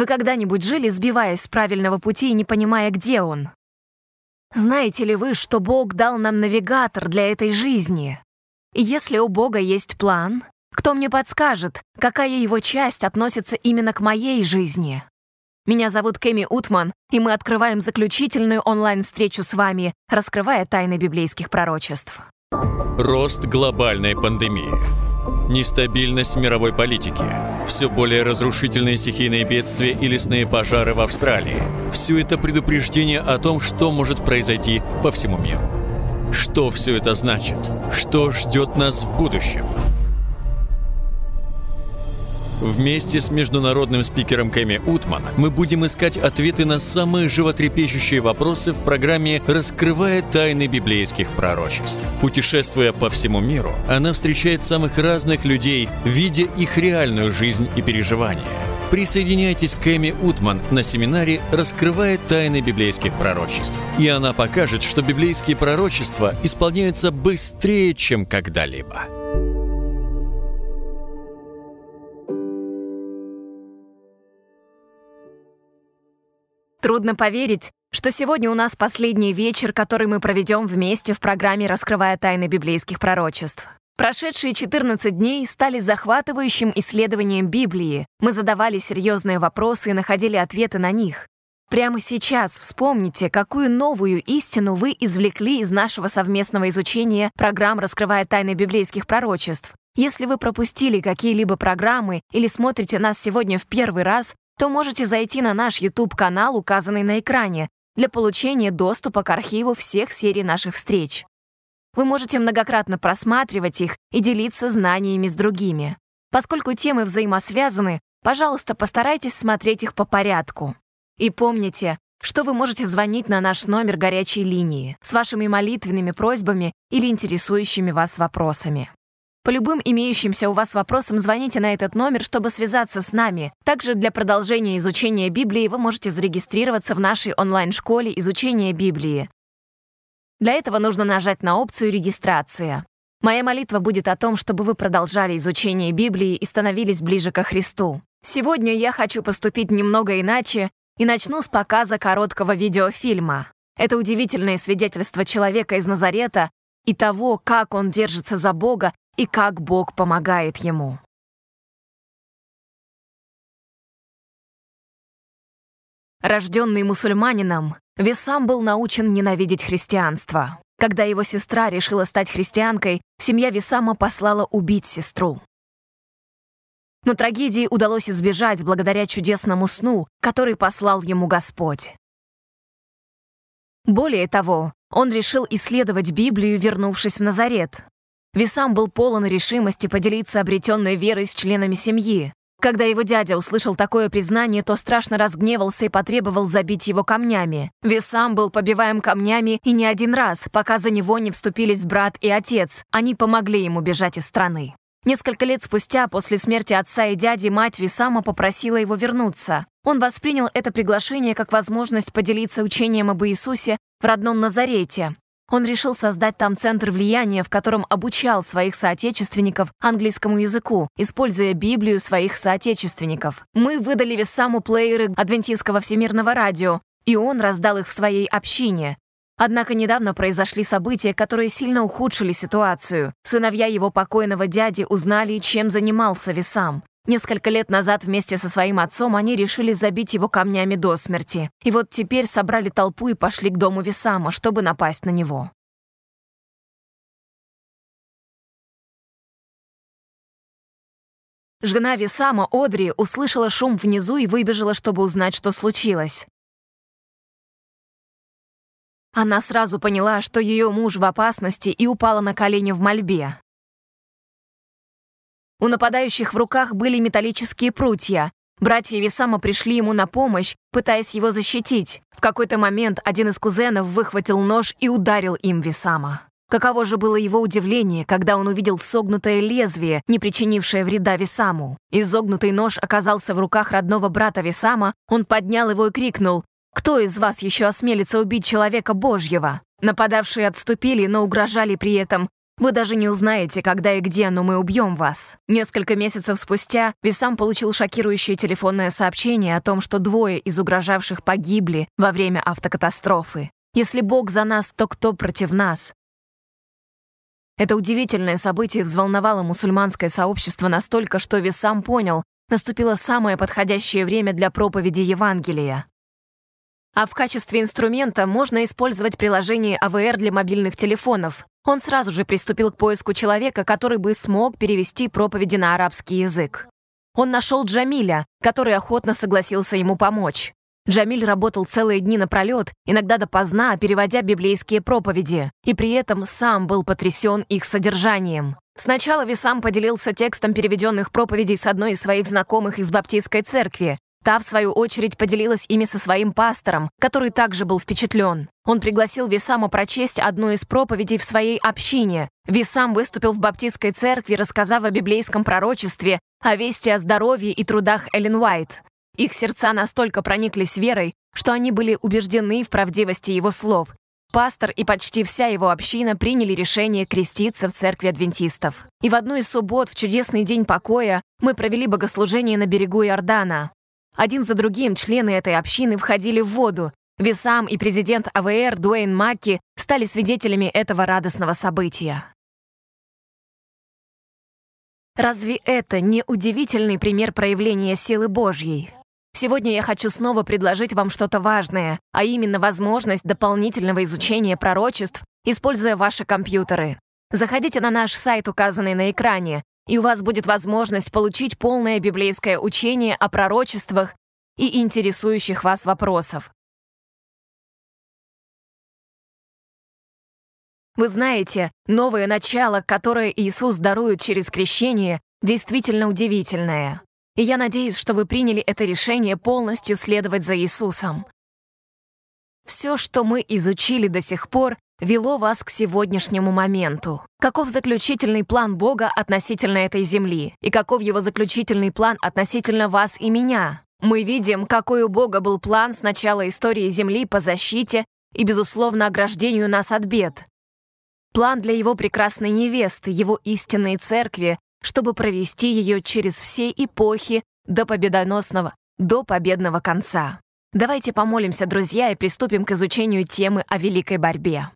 Вы когда-нибудь жили, сбиваясь с правильного пути и не понимая, где он? Знаете ли вы, что Бог дал нам навигатор для этой жизни? И если у Бога есть план, кто мне подскажет, какая его часть относится именно к моей жизни? Меня зовут Кэми Утман, и мы открываем заключительную онлайн-встречу с вами, раскрывая тайны библейских пророчеств. Рост глобальной пандемии. Нестабильность мировой политики. Все более разрушительные стихийные бедствия и лесные пожары в Австралии. Все это предупреждение о том, что может произойти по всему миру. Что все это значит? Что ждет нас в будущем? Вместе с международным спикером Кэми Утман мы будем искать ответы на самые животрепещущие вопросы в программе «Раскрывая тайны библейских пророчеств». Путешествуя по всему миру, она встречает самых разных людей, видя их реальную жизнь и переживания. Присоединяйтесь к Эми Утман на семинаре «Раскрывая тайны библейских пророчеств». И она покажет, что библейские пророчества исполняются быстрее, чем когда-либо. Трудно поверить, что сегодня у нас последний вечер, который мы проведем вместе в программе «Раскрывая тайны библейских пророчеств». Прошедшие 14 дней стали захватывающим исследованием Библии. Мы задавали серьезные вопросы и находили ответы на них. Прямо сейчас вспомните, какую новую истину вы извлекли из нашего совместного изучения программ «Раскрывая тайны библейских пророчеств». Если вы пропустили какие-либо программы или смотрите нас сегодня в первый раз, то можете зайти на наш YouTube-канал, указанный на экране, для получения доступа к архиву всех серий наших встреч. Вы можете многократно просматривать их и делиться знаниями с другими. Поскольку темы взаимосвязаны, пожалуйста, постарайтесь смотреть их по порядку. И помните, что вы можете звонить на наш номер горячей линии с вашими молитвенными просьбами или интересующими вас вопросами. По любым имеющимся у вас вопросам звоните на этот номер, чтобы связаться с нами. Также для продолжения изучения Библии вы можете зарегистрироваться в нашей онлайн-школе изучения Библии. Для этого нужно нажать на опцию «Регистрация». Моя молитва будет о том, чтобы вы продолжали изучение Библии и становились ближе ко Христу. Сегодня я хочу поступить немного иначе и начну с показа короткого видеофильма. Это удивительное свидетельство человека из Назарета и того, как он держится за Бога и как Бог помогает ему. Рожденный мусульманином, Весам был научен ненавидеть христианство. Когда его сестра решила стать христианкой, семья Весама послала убить сестру. Но трагедии удалось избежать благодаря чудесному сну, который послал ему Господь. Более того, он решил исследовать Библию, вернувшись в Назарет, Висам был полон решимости поделиться обретенной верой с членами семьи. Когда его дядя услышал такое признание, то страшно разгневался и потребовал забить его камнями. Висам был побиваем камнями и не один раз, пока за него не вступились брат и отец. Они помогли ему бежать из страны. Несколько лет спустя, после смерти отца и дяди, мать Висама попросила его вернуться. Он воспринял это приглашение как возможность поделиться учением об Иисусе в родном Назарете. Он решил создать там центр влияния, в котором обучал своих соотечественников английскому языку, используя Библию своих соотечественников. Мы выдали Вессаму плееры Адвентистского всемирного радио, и он раздал их в своей общине. Однако недавно произошли события, которые сильно ухудшили ситуацию. Сыновья его покойного дяди узнали, чем занимался Весам. Несколько лет назад вместе со своим отцом они решили забить его камнями до смерти. И вот теперь собрали толпу и пошли к дому Висама, чтобы напасть на него. Жена Висама, Одри, услышала шум внизу и выбежала, чтобы узнать, что случилось. Она сразу поняла, что ее муж в опасности и упала на колени в мольбе. У нападающих в руках были металлические прутья. Братья Висама пришли ему на помощь, пытаясь его защитить. В какой-то момент один из кузенов выхватил нож и ударил им Висама. Каково же было его удивление, когда он увидел согнутое лезвие, не причинившее вреда Висаму. Изогнутый нож оказался в руках родного брата Висама, он поднял его и крикнул «Кто из вас еще осмелится убить человека Божьего?» Нападавшие отступили, но угрожали при этом Вы даже не узнаете, когда и где, но мы убьем вас. Несколько месяцев спустя Висам получил шокирующее телефонное сообщение о том, что двое из угрожавших погибли во время автокатастрофы. Если Бог за нас, то кто против нас? Это удивительное событие взволновало мусульманское сообщество настолько, что Висам понял, наступило самое подходящее время для проповеди Евангелия. А в качестве инструмента можно использовать приложение АВР для мобильных телефонов. Он сразу же приступил к поиску человека, который бы смог перевести проповеди на арабский язык. Он нашел Джамиля, который охотно согласился ему помочь. Джамиль работал целые дни напролет, иногда допоздна, переводя библейские проповеди, и при этом сам был потрясен их содержанием. Сначала Висам поделился текстом переведенных проповедей с одной из своих знакомых из баптистской церкви, Та, в свою очередь, поделилась ими со своим пастором, который также был впечатлен. Он пригласил Висама прочесть одну из проповедей в своей общине. Висам выступил в баптистской церкви, рассказав о библейском пророчестве, о вести о здоровье и трудах Эллен Уайт. Их сердца настолько прониклись верой, что они были убеждены в правдивости его слов. Пастор и почти вся его община приняли решение креститься в церкви адвентистов. И в одну из суббот, в чудесный день покоя, мы провели богослужение на берегу Иордана. Один за другим члены этой общины входили в воду. Висам и президент АВР Дуэйн Макки стали свидетелями этого радостного события. Разве это не удивительный пример проявления силы Божьей? Сегодня я хочу снова предложить вам что-то важное, а именно возможность дополнительного изучения пророчеств, используя ваши компьютеры. Заходите на наш сайт, указанный на экране, и у вас будет возможность получить полное библейское учение о пророчествах и интересующих вас вопросов. Вы знаете, новое начало, которое Иисус дарует через крещение, действительно удивительное. И я надеюсь, что вы приняли это решение полностью следовать за Иисусом. Все, что мы изучили до сих пор, вело вас к сегодняшнему моменту? Каков заключительный план Бога относительно этой земли? И каков его заключительный план относительно вас и меня? Мы видим, какой у Бога был план с начала истории Земли по защите и, безусловно, ограждению нас от бед. План для его прекрасной невесты, его истинной церкви, чтобы провести ее через все эпохи до победоносного, до победного конца. Давайте помолимся, друзья, и приступим к изучению темы о великой борьбе.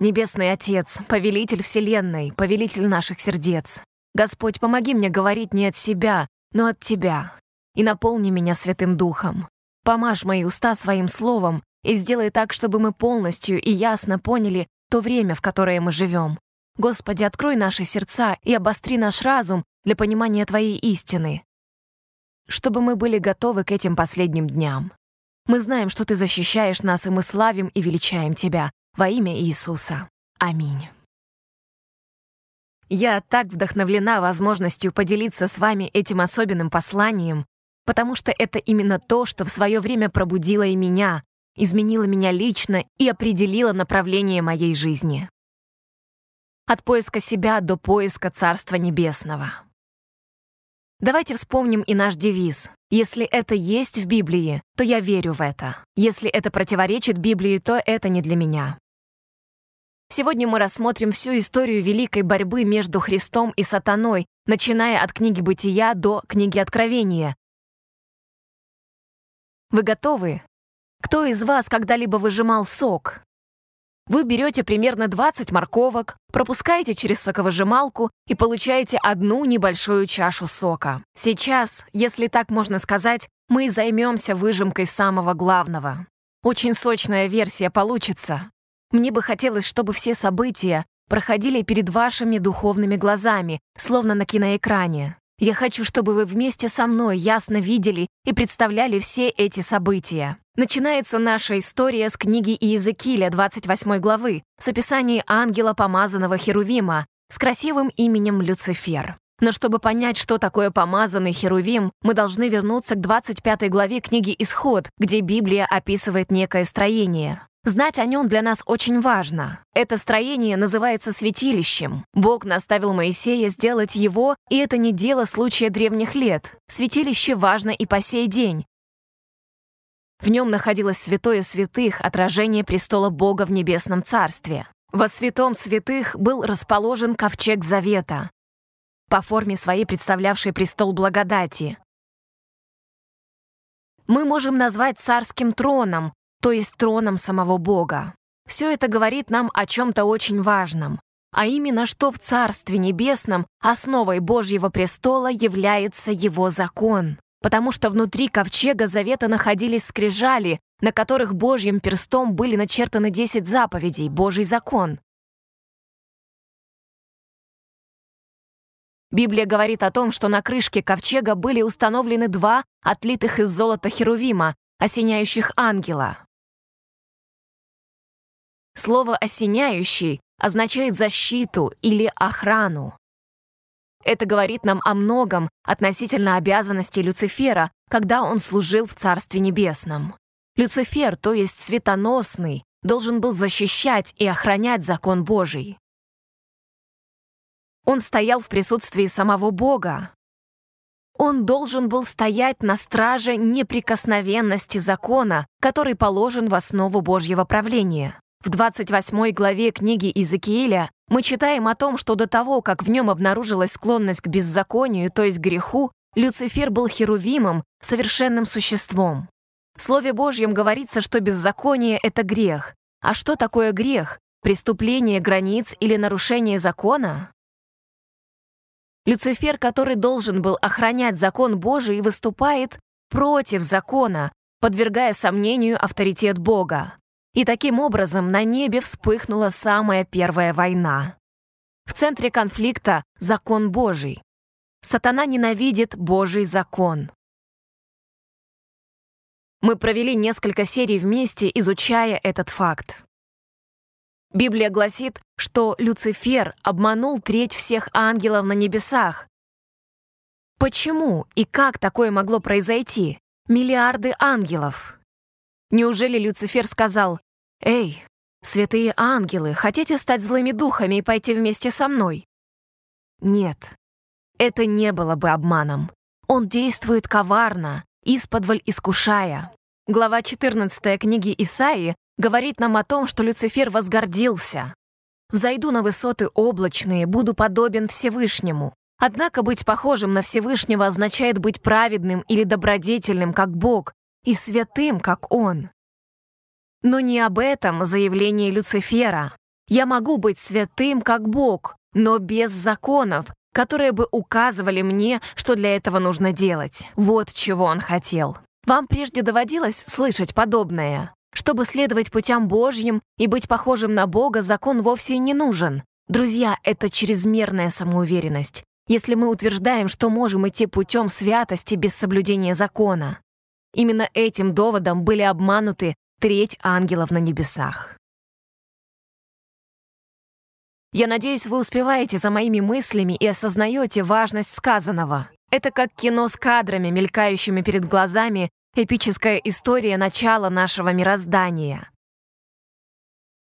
Небесный Отец, повелитель Вселенной, повелитель наших сердец. Господь, помоги мне говорить не от себя, но от Тебя. И наполни меня Святым Духом. Помажь мои уста своим словом и сделай так, чтобы мы полностью и ясно поняли то время, в которое мы живем. Господи, открой наши сердца и обостри наш разум для понимания Твоей истины, чтобы мы были готовы к этим последним дням. Мы знаем, что Ты защищаешь нас, и мы славим и величаем Тебя, во имя Иисуса. Аминь. Я так вдохновлена возможностью поделиться с вами этим особенным посланием, потому что это именно то, что в свое время пробудило и меня, изменило меня лично и определило направление моей жизни. От поиска себя до поиска Царства Небесного. Давайте вспомним и наш девиз. Если это есть в Библии, то я верю в это. Если это противоречит Библии, то это не для меня. Сегодня мы рассмотрим всю историю великой борьбы между Христом и сатаной, начиная от книги Бытия до книги Откровения. Вы готовы? Кто из вас когда-либо выжимал сок? Вы берете примерно 20 морковок, пропускаете через соковыжималку и получаете одну небольшую чашу сока. Сейчас, если так можно сказать, мы займемся выжимкой самого главного. Очень сочная версия получится. Мне бы хотелось, чтобы все события проходили перед вашими духовными глазами, словно на киноэкране. Я хочу, чтобы вы вместе со мной ясно видели и представляли все эти события. Начинается наша история с книги Иезекииля 28 главы, с описанием ангела помазанного Херувима с красивым именем Люцифер. Но чтобы понять, что такое помазанный Херувим, мы должны вернуться к 25 главе книги «Исход», где Библия описывает некое строение. Знать о нем для нас очень важно. Это строение называется святилищем. Бог наставил Моисея сделать его, и это не дело случая древних лет. Святилище важно и по сей день. В нем находилось святое святых, отражение престола Бога в небесном царстве. Во святом святых был расположен ковчег завета, по форме своей представлявший престол благодати. Мы можем назвать царским троном, то есть троном самого Бога. Все это говорит нам о чем-то очень важном, а именно, что в Царстве Небесном основой Божьего престола является Его закон, потому что внутри ковчега завета находились скрижали, на которых Божьим перстом были начертаны десять заповедей, Божий закон. Библия говорит о том, что на крышке ковчега были установлены два отлитых из золота херувима, осеняющих ангела. Слово «осеняющий» означает защиту или охрану. Это говорит нам о многом относительно обязанностей Люцифера, когда он служил в Царстве Небесном. Люцифер, то есть светоносный, должен был защищать и охранять закон Божий. Он стоял в присутствии самого Бога. Он должен был стоять на страже неприкосновенности закона, который положен в основу Божьего правления. В 28 главе книги Иезекииля мы читаем о том, что до того, как в нем обнаружилась склонность к беззаконию, то есть греху, Люцифер был херувимом, совершенным существом. В Слове Божьем говорится, что беззаконие — это грех. А что такое грех? Преступление границ или нарушение закона? Люцифер, который должен был охранять закон Божий, выступает против закона, подвергая сомнению авторитет Бога. И таким образом на небе вспыхнула самая первая война. В центре конфликта — закон Божий. Сатана ненавидит Божий закон. Мы провели несколько серий вместе, изучая этот факт. Библия гласит, что Люцифер обманул треть всех ангелов на небесах. Почему и как такое могло произойти? Миллиарды ангелов. Неужели Люцифер сказал, «Эй, святые ангелы, хотите стать злыми духами и пойти вместе со мной?» Нет, это не было бы обманом. Он действует коварно, исподволь искушая. Глава 14 книги Исаии говорит нам о том, что Люцифер возгордился. «Взойду на высоты облачные, буду подобен Всевышнему». Однако быть похожим на Всевышнего означает быть праведным или добродетельным, как Бог, и святым, как Он. Но не об этом заявление Люцифера. Я могу быть святым, как Бог, но без законов, которые бы указывали мне, что для этого нужно делать. Вот чего он хотел. Вам прежде доводилось слышать подобное? Чтобы следовать путям Божьим и быть похожим на Бога, закон вовсе не нужен. Друзья, это чрезмерная самоуверенность, если мы утверждаем, что можем идти путем святости без соблюдения закона. Именно этим доводом были обмануты треть ангелов на небесах. Я надеюсь, вы успеваете за моими мыслями и осознаете важность сказанного. Это как кино с кадрами, мелькающими перед глазами, эпическая история начала нашего мироздания.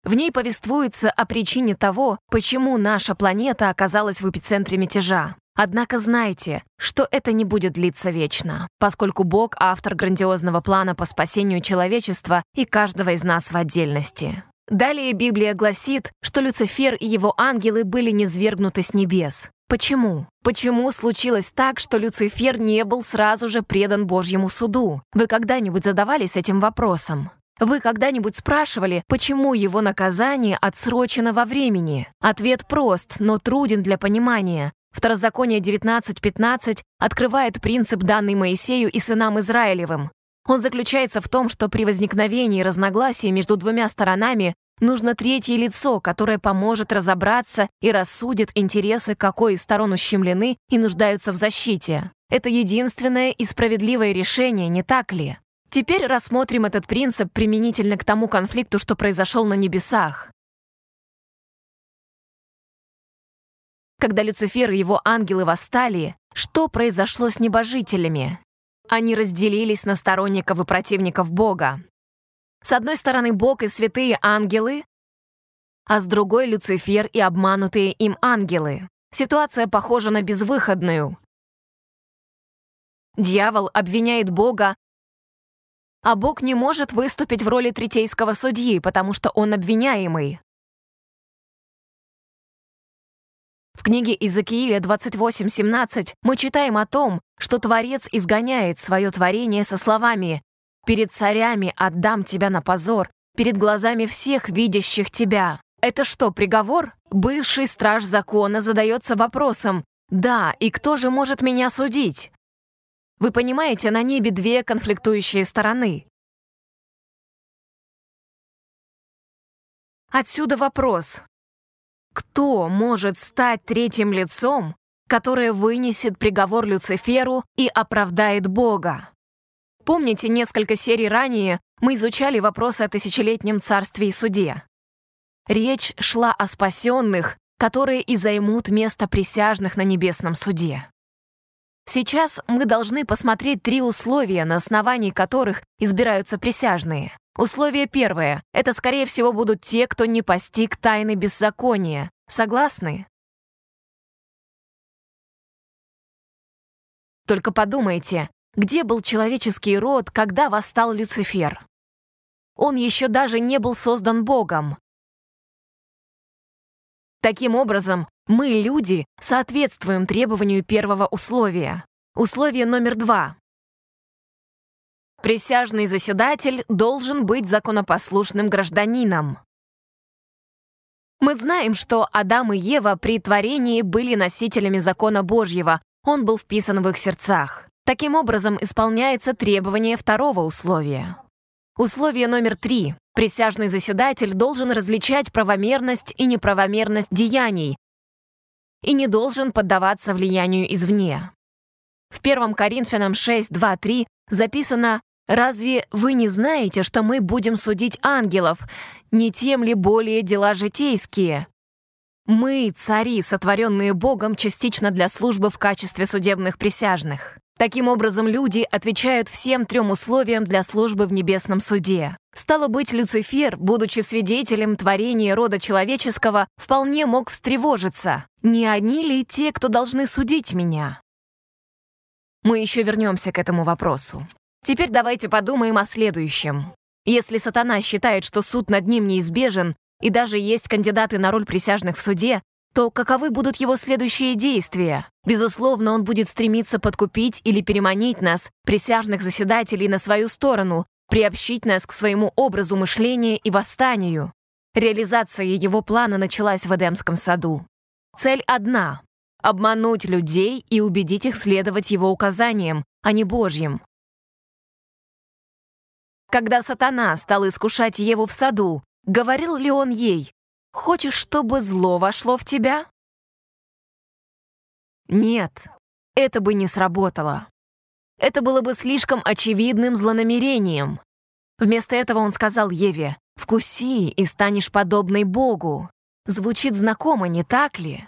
В ней повествуется о причине того, почему наша планета оказалась в эпицентре мятежа. Однако знайте, что это не будет длиться вечно, поскольку Бог — автор грандиозного плана по спасению человечества и каждого из нас в отдельности. Далее Библия гласит, что Люцифер и его ангелы были низвергнуты с небес. Почему? Почему случилось так, что Люцифер не был сразу же предан Божьему суду? Вы когда-нибудь задавались этим вопросом? Вы когда-нибудь спрашивали, почему его наказание отсрочено во времени? Ответ прост, но труден для понимания. Второзаконие 19.15 открывает принцип, данный Моисею и сынам Израилевым. Он заключается в том, что при возникновении разногласий между двумя сторонами нужно третье лицо, которое поможет разобраться и рассудит интересы какой из сторон ущемлены и нуждаются в защите. Это единственное и справедливое решение, не так ли? Теперь рассмотрим этот принцип применительно к тому конфликту, что произошел на небесах. Когда Люцифер и его ангелы восстали, что произошло с небожителями? Они разделились на сторонников и противников Бога. С одной стороны Бог и святые ангелы, а с другой Люцифер и обманутые им ангелы. Ситуация похожа на безвыходную. Дьявол обвиняет Бога, а Бог не может выступить в роли третейского судьи, потому что он обвиняемый. Книге Иезекииля 28.17 мы читаем о том, что Творец изгоняет свое творение со словами «Перед царями отдам тебя на позор, перед глазами всех видящих тебя». Это что, приговор? Бывший страж закона задается вопросом «Да, и кто же может меня судить?» Вы понимаете, на небе две конфликтующие стороны. Отсюда вопрос. Кто может стать третьим лицом, которое вынесет приговор Люциферу и оправдает Бога? Помните, несколько серий ранее мы изучали вопросы о тысячелетнем царстве и суде. Речь шла о спасенных, которые и займут место присяжных на небесном суде. Сейчас мы должны посмотреть три условия, на основании которых избираются присяжные. Условие первое — это, скорее всего, будут те, кто не постиг тайны беззакония. Согласны? Только подумайте, где был человеческий род, когда восстал Люцифер? Он еще даже не был создан Богом. Таким образом, мы, люди, соответствуем требованию первого условия. Условие номер два. Присяжный заседатель должен быть законопослушным гражданином. Мы знаем, что Адам и Ева при творении были носителями закона Божьего, он был вписан в их сердцах. Таким образом, исполняется требование второго условия. Условие номер три. Присяжный заседатель должен различать правомерность и неправомерность деяний и не должен поддаваться влиянию извне. В 1 Коринфянам 6, 2, 3 записано «Разве вы не знаете, что мы будем судить ангелов? Не тем ли более дела житейские?» Мы, цари, сотворенные Богом частично для службы в качестве судебных присяжных. Таким образом, люди отвечают всем трем условиям для службы в небесном суде. Стало быть, Люцифер, будучи свидетелем творения рода человеческого, вполне мог встревожиться. Не они ли те, кто должны судить меня? Мы еще вернемся к этому вопросу. Теперь давайте подумаем о следующем. Если сатана считает, что суд над ним неизбежен, и даже есть кандидаты на роль присяжных в суде, то каковы будут его следующие действия? Безусловно, он будет стремиться подкупить или переманить нас, присяжных заседателей, на свою сторону, приобщить нас к своему образу мышления и восстанию. Реализация его плана началась в Эдемском саду. Цель одна — обмануть людей и убедить их следовать его указаниям, а не Божьим. Когда сатана стал искушать Еву в саду, говорил ли он ей Хочешь, чтобы зло вошло в тебя? Нет, это бы не сработало. Это было бы слишком очевидным злонамерением. Вместо этого он сказал Еве, «Вкуси и станешь подобной Богу». Звучит знакомо, не так ли?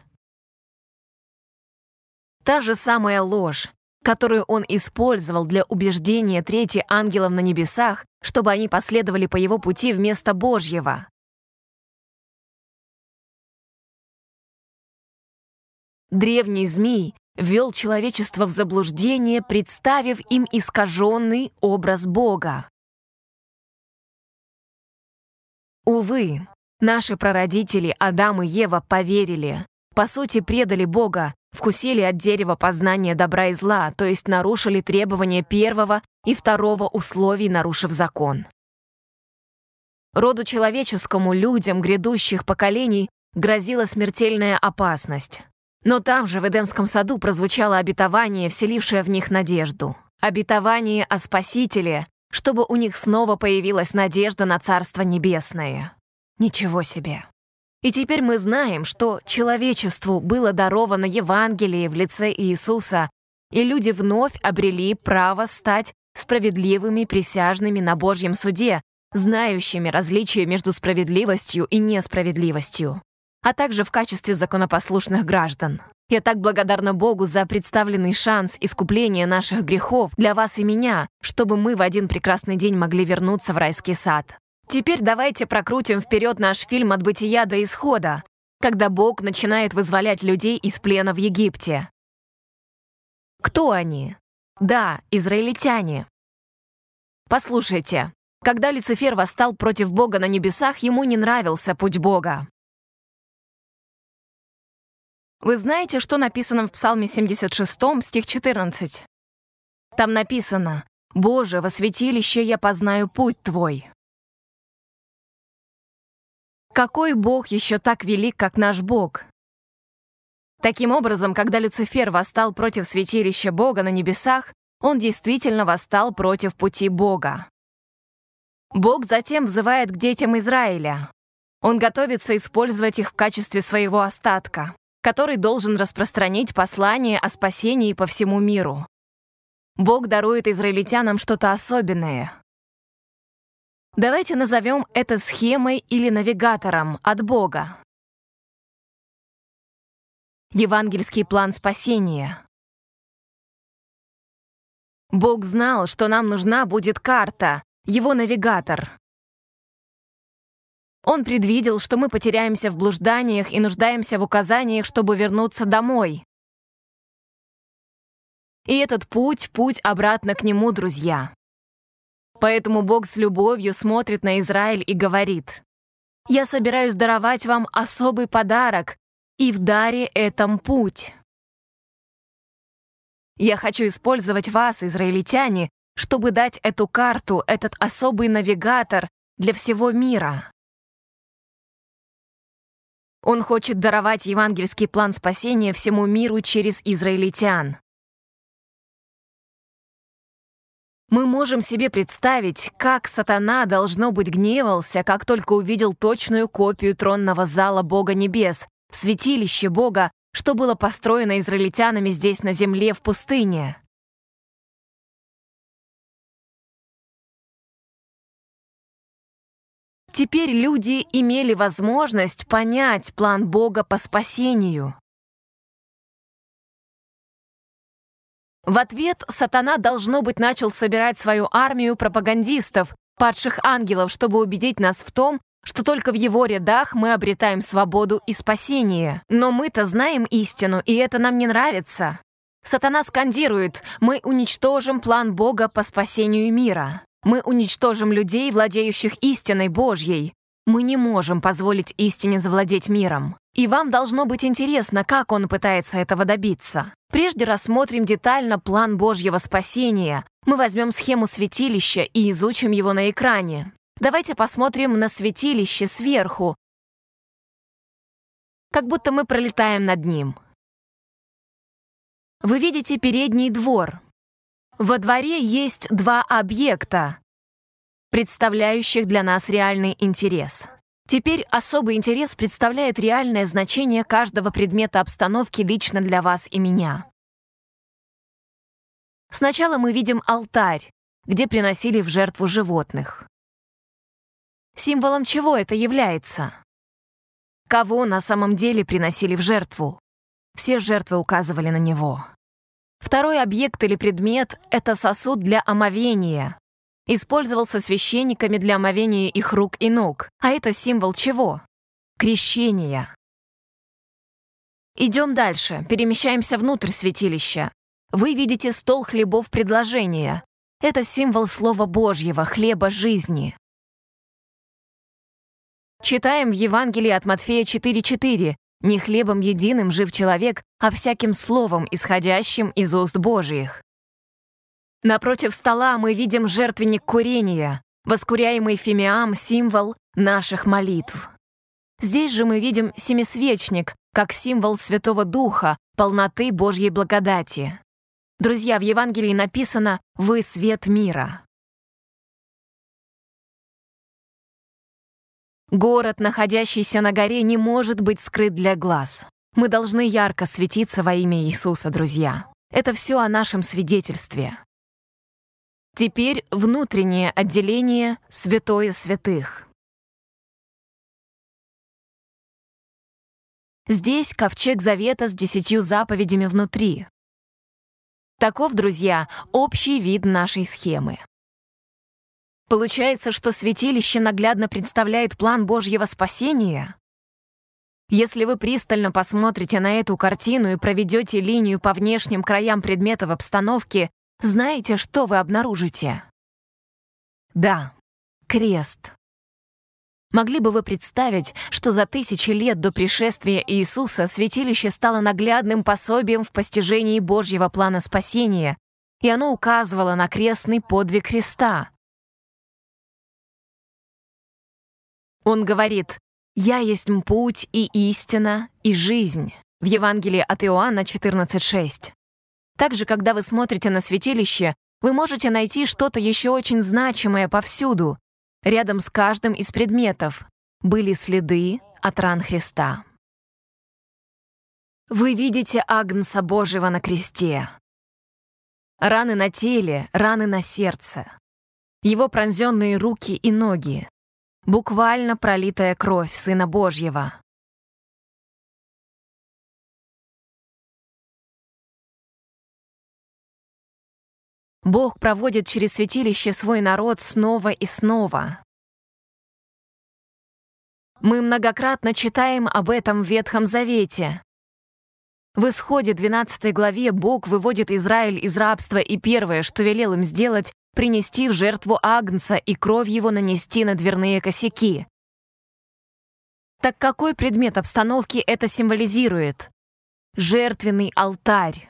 Та же самая ложь, которую он использовал для убеждения трети ангелов на небесах, чтобы они последовали по его пути вместо Божьего. Древний змей ввел человечество в заблуждение, представив им искаженный образ Бога. Увы, наши прародители Адам и Ева поверили, по сути предали Бога, вкусили от дерева познания добра и зла, то есть нарушили требования первого и второго условий, нарушив закон. Роду человеческому, людям грядущих поколений грозила смертельная опасность. Но там же, в Эдемском саду, прозвучало обетование, вселившее в них надежду. Обетование о Спасителе, чтобы у них снова появилась надежда на Царство Небесное. Ничего себе. И теперь мы знаем, что человечеству было даровано Евангелие в лице Иисуса, и люди вновь обрели право стать справедливыми присяжными на Божьем суде, знающими различия между справедливостью и несправедливостью а также в качестве законопослушных граждан. Я так благодарна Богу за представленный шанс искупления наших грехов для вас и меня, чтобы мы в один прекрасный день могли вернуться в райский сад. Теперь давайте прокрутим вперед наш фильм «От бытия до исхода», когда Бог начинает вызволять людей из плена в Египте. Кто они? Да, израильтяне. Послушайте, когда Люцифер восстал против Бога на небесах, ему не нравился путь Бога. Вы знаете, что написано в Псалме 76, стих 14? Там написано «Боже, во святилище я познаю путь Твой». Какой Бог еще так велик, как наш Бог? Таким образом, когда Люцифер восстал против святилища Бога на небесах, он действительно восстал против пути Бога. Бог затем взывает к детям Израиля. Он готовится использовать их в качестве своего остатка который должен распространить послание о спасении по всему миру. Бог дарует израильтянам что-то особенное. Давайте назовем это схемой или навигатором от Бога. Евангельский план спасения. Бог знал, что нам нужна будет карта, его навигатор. Он предвидел, что мы потеряемся в блужданиях и нуждаемся в указаниях, чтобы вернуться домой. И этот путь — путь обратно к Нему, друзья. Поэтому Бог с любовью смотрит на Израиль и говорит, «Я собираюсь даровать вам особый подарок, и в даре этом путь». Я хочу использовать вас, израильтяне, чтобы дать эту карту, этот особый навигатор для всего мира. Он хочет даровать евангельский план спасения всему миру через израильтян. Мы можем себе представить, как сатана, должно быть, гневался, как только увидел точную копию тронного зала Бога Небес, святилище Бога, что было построено израильтянами здесь на земле в пустыне. Теперь люди имели возможность понять план Бога по спасению. В ответ сатана, должно быть, начал собирать свою армию пропагандистов, падших ангелов, чтобы убедить нас в том, что только в его рядах мы обретаем свободу и спасение. Но мы-то знаем истину, и это нам не нравится. Сатана скандирует «Мы уничтожим план Бога по спасению мира». Мы уничтожим людей, владеющих истиной Божьей. Мы не можем позволить истине завладеть миром. И вам должно быть интересно, как он пытается этого добиться. Прежде рассмотрим детально план Божьего спасения. Мы возьмем схему святилища и изучим его на экране. Давайте посмотрим на святилище сверху, как будто мы пролетаем над ним. Вы видите передний двор, во дворе есть два объекта, представляющих для нас реальный интерес. Теперь особый интерес представляет реальное значение каждого предмета обстановки лично для вас и меня. Сначала мы видим алтарь, где приносили в жертву животных. Символом чего это является? Кого на самом деле приносили в жертву? Все жертвы указывали на него. Второй объект или предмет — это сосуд для омовения. Использовался священниками для омовения их рук и ног. А это символ чего? Крещения. Идем дальше, перемещаемся внутрь святилища. Вы видите стол хлебов предложения. Это символ Слова Божьего, хлеба жизни. Читаем в Евангелии от Матфея 4.4. Не хлебом единым жив человек, а всяким словом, исходящим из уст Божьих. Напротив стола мы видим жертвенник курения, воскуряемый фимиам — символ наших молитв. Здесь же мы видим семисвечник, как символ Святого Духа, полноты Божьей благодати. Друзья, в Евангелии написано «Вы свет мира». Город, находящийся на горе, не может быть скрыт для глаз. Мы должны ярко светиться во имя Иисуса, друзья. Это все о нашем свидетельстве. Теперь внутреннее отделение святое святых. Здесь ковчег завета с десятью заповедями внутри. Таков, друзья, общий вид нашей схемы. Получается, что святилище наглядно представляет план Божьего спасения? Если вы пристально посмотрите на эту картину и проведете линию по внешним краям предметов обстановки, знаете, что вы обнаружите? Да, крест. Могли бы вы представить, что за тысячи лет до пришествия Иисуса святилище стало наглядным пособием в постижении Божьего плана спасения, и оно указывало на крестный подвиг Христа? Он говорит, «Я есть путь и истина и жизнь» в Евангелии от Иоанна 14.6. Также, когда вы смотрите на святилище, вы можете найти что-то еще очень значимое повсюду. Рядом с каждым из предметов были следы от ран Христа. Вы видите Агнца Божьего на кресте. Раны на теле, раны на сердце. Его пронзенные руки и ноги. Буквально пролитая кровь Сына Божьего. Бог проводит через святилище свой народ снова и снова. Мы многократно читаем об этом в Ветхом Завете. В Исходе 12 главе Бог выводит Израиль из рабства, и первое, что велел им сделать, принести в жертву Агнца и кровь его нанести на дверные косяки. Так какой предмет обстановки это символизирует? Жертвенный алтарь.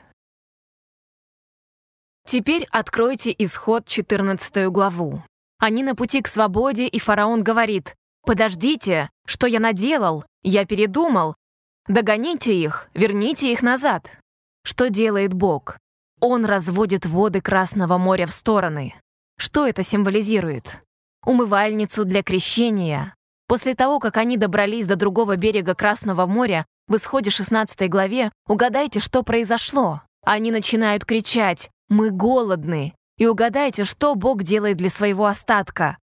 Теперь откройте исход 14 главу. Они на пути к свободе, и фараон говорит, «Подождите, что я наделал? Я передумал. Догоните их, верните их назад». Что делает Бог? Он разводит воды Красного моря в стороны. Что это символизирует? Умывальницу для крещения. После того, как они добрались до другого берега Красного моря, в исходе 16 главе, угадайте, что произошло. Они начинают кричать мы голодны. И угадайте, что Бог делает для своего остатка.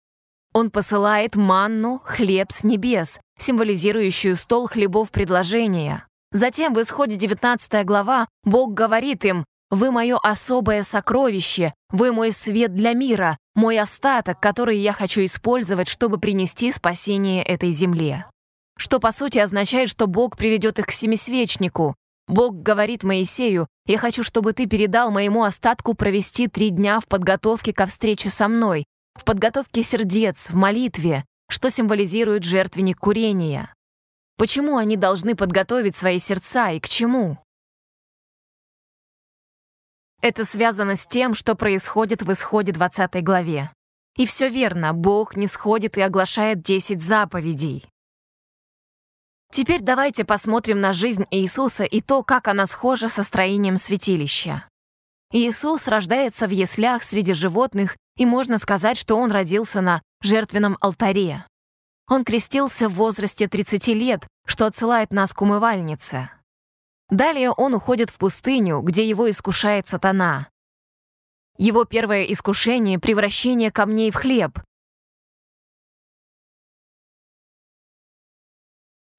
Он посылает манну, хлеб с небес, символизирующую стол хлебов предложения. Затем в исходе 19 глава Бог говорит им, «Вы мое особое сокровище, вы мой свет для мира, мой остаток, который я хочу использовать, чтобы принести спасение этой земле». Что по сути означает, что Бог приведет их к семисвечнику, Бог говорит Моисею, «Я хочу, чтобы ты передал моему остатку провести три дня в подготовке ко встрече со мной, в подготовке сердец, в молитве, что символизирует жертвенник курения. Почему они должны подготовить свои сердца и к чему? Это связано с тем, что происходит в исходе 20 главе. И все верно, Бог не сходит и оглашает 10 заповедей. Теперь давайте посмотрим на жизнь Иисуса и то, как она схожа со строением святилища. Иисус рождается в яслях среди животных, и можно сказать, что он родился на жертвенном алтаре. Он крестился в возрасте 30 лет, что отсылает нас к умывальнице. Далее он уходит в пустыню, где его искушает сатана. Его первое искушение — превращение камней в хлеб,